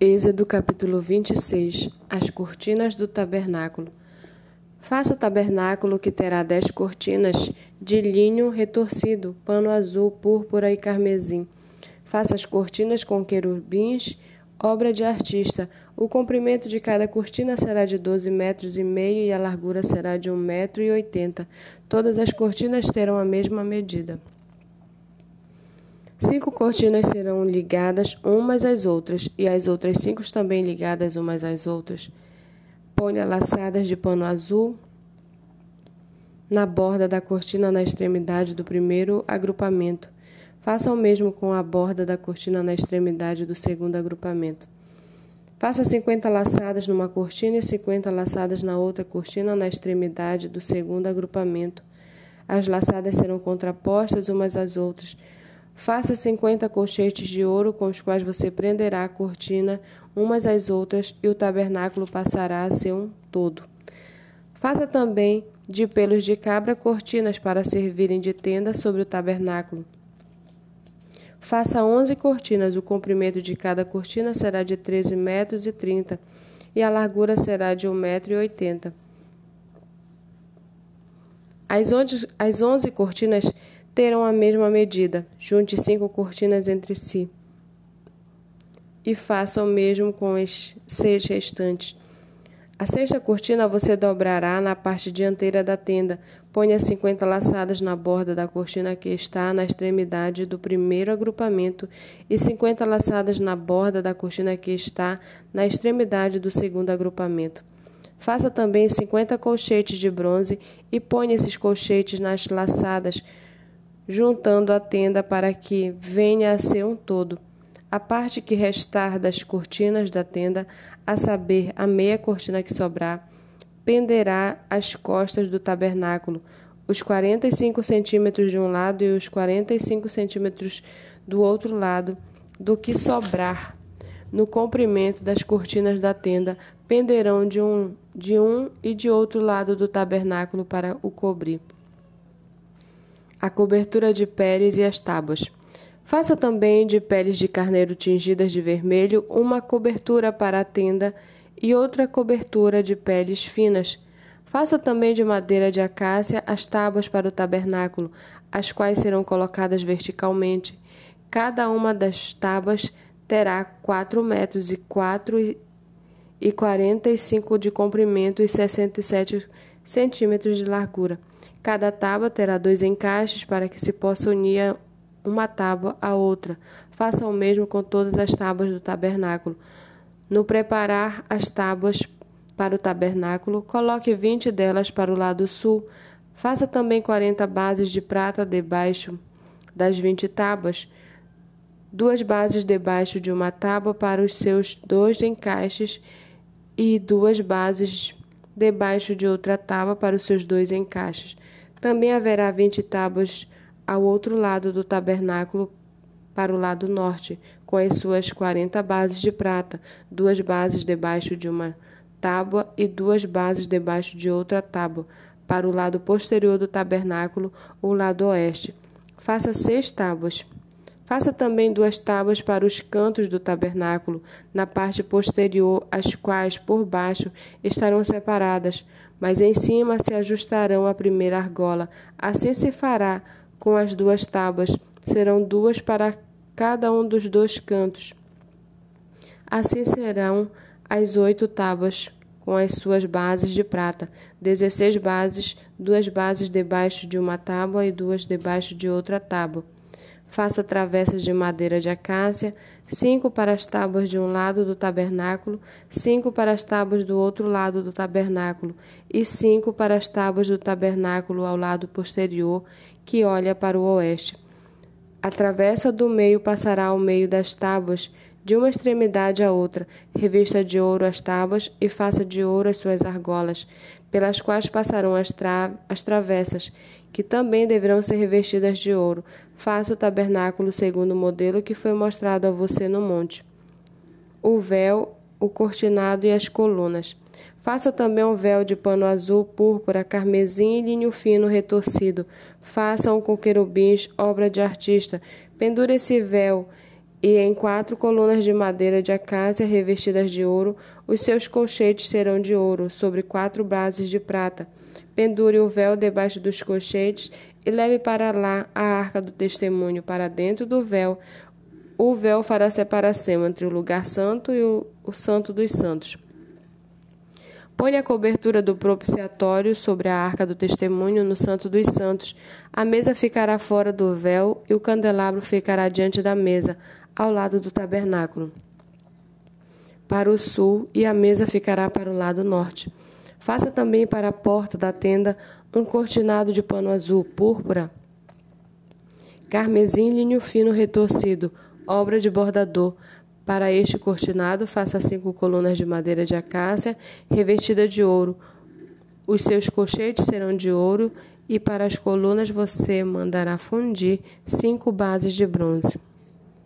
Êxodo capítulo 26 As cortinas do tabernáculo. Faça o tabernáculo que terá dez cortinas de linho retorcido, pano azul, púrpura e carmesim. Faça as cortinas com querubins, obra de artista. O comprimento de cada cortina será de doze metros e meio e a largura será de um metro e oitenta. Todas as cortinas terão a mesma medida. Cinco cortinas serão ligadas umas às outras, e as outras cinco também ligadas umas às outras. Ponha laçadas de pano azul na borda da cortina na extremidade do primeiro agrupamento. Faça o mesmo com a borda da cortina na extremidade do segundo agrupamento. Faça 50 laçadas numa cortina e 50 laçadas na outra cortina na extremidade do segundo agrupamento. As laçadas serão contrapostas umas às outras Faça 50 colchetes de ouro com os quais você prenderá a cortina umas às outras e o tabernáculo passará a ser um todo. Faça também de pelos de cabra cortinas para servirem de tenda sobre o tabernáculo. Faça 11 cortinas, o comprimento de cada cortina será de 13 metros e 30 e a largura será de 1 metro e 80. As 11, as 11 cortinas terão a mesma medida. Junte cinco cortinas entre si. E faça o mesmo com as seis restantes. A sexta cortina você dobrará na parte dianteira da tenda. Ponha 50 laçadas na borda da cortina que está na extremidade do primeiro agrupamento e 50 laçadas na borda da cortina que está na extremidade do segundo agrupamento. Faça também 50 colchetes de bronze e ponha esses colchetes nas laçadas juntando a tenda para que venha a ser um todo. A parte que restar das cortinas da tenda, a saber, a meia cortina que sobrar, penderá às costas do tabernáculo, os 45 centímetros de um lado e os 45 centímetros do outro lado, do que sobrar no comprimento das cortinas da tenda, penderão de um, de um e de outro lado do tabernáculo para o cobrir a cobertura de peles e as tábuas. Faça também de peles de carneiro tingidas de vermelho uma cobertura para a tenda e outra cobertura de peles finas. Faça também de madeira de acácia as tábuas para o tabernáculo, as quais serão colocadas verticalmente. Cada uma das tábuas terá quatro metros e quatro e quarenta e cinco de comprimento e sessenta e sete centímetros de largura. Cada tábua terá dois encaixes para que se possa unir uma tábua à outra. Faça o mesmo com todas as tábuas do tabernáculo. No preparar as tábuas para o tabernáculo, coloque vinte delas para o lado sul. Faça também quarenta bases de prata debaixo das vinte tábuas, duas bases debaixo de uma tábua para os seus dois encaixes e duas bases debaixo de outra tábua para os seus dois encaixes. Também haverá vinte tábuas ao outro lado do tabernáculo, para o lado norte, com as suas quarenta bases de prata, duas bases debaixo de uma tábua e duas bases debaixo de outra tábua, para o lado posterior do tabernáculo, o lado oeste. Faça seis tábuas. Faça também duas tábuas para os cantos do tabernáculo, na parte posterior, as quais por baixo estarão separadas, mas em cima se ajustarão à primeira argola. Assim se fará com as duas tábuas, serão duas para cada um dos dois cantos. Assim serão as oito tábuas com as suas bases de prata, dezesseis bases, duas bases debaixo de uma tábua e duas debaixo de outra tábua. Faça travessas de madeira de acácia, cinco para as tábuas de um lado do tabernáculo, cinco para as tábuas do outro lado do tabernáculo, e cinco para as tábuas do tabernáculo ao lado posterior, que olha para o oeste. A travessa do meio passará ao meio das tábuas, de uma extremidade à outra, revista de ouro as tábuas e faça de ouro as suas argolas, pelas quais passarão as, tra as travessas, que também deverão ser revestidas de ouro. Faça o tabernáculo segundo o modelo que foi mostrado a você no monte. O véu, o cortinado e as colunas. Faça também um véu de pano azul, púrpura, carmesim e linho fino retorcido. Faça um com querubins, obra de artista. Pendure esse véu e em quatro colunas de madeira de acácia revestidas de ouro, os seus colchetes serão de ouro, sobre quatro bases de prata. Pendure o véu debaixo dos colchetes e leve para lá a arca do testemunho, para dentro do véu. O véu fará separação entre o lugar santo e o, o santo dos santos. Põe a cobertura do propiciatório sobre a arca do testemunho no Santo dos Santos. A mesa ficará fora do véu e o candelabro ficará diante da mesa, ao lado do tabernáculo, para o sul, e a mesa ficará para o lado norte. Faça também para a porta da tenda um cortinado de pano azul, púrpura, carmesim linho fino retorcido, obra de bordador. Para este cortinado, faça cinco colunas de madeira de acácia revestida de ouro. Os seus colchetes serão de ouro, e para as colunas você mandará fundir cinco bases de bronze.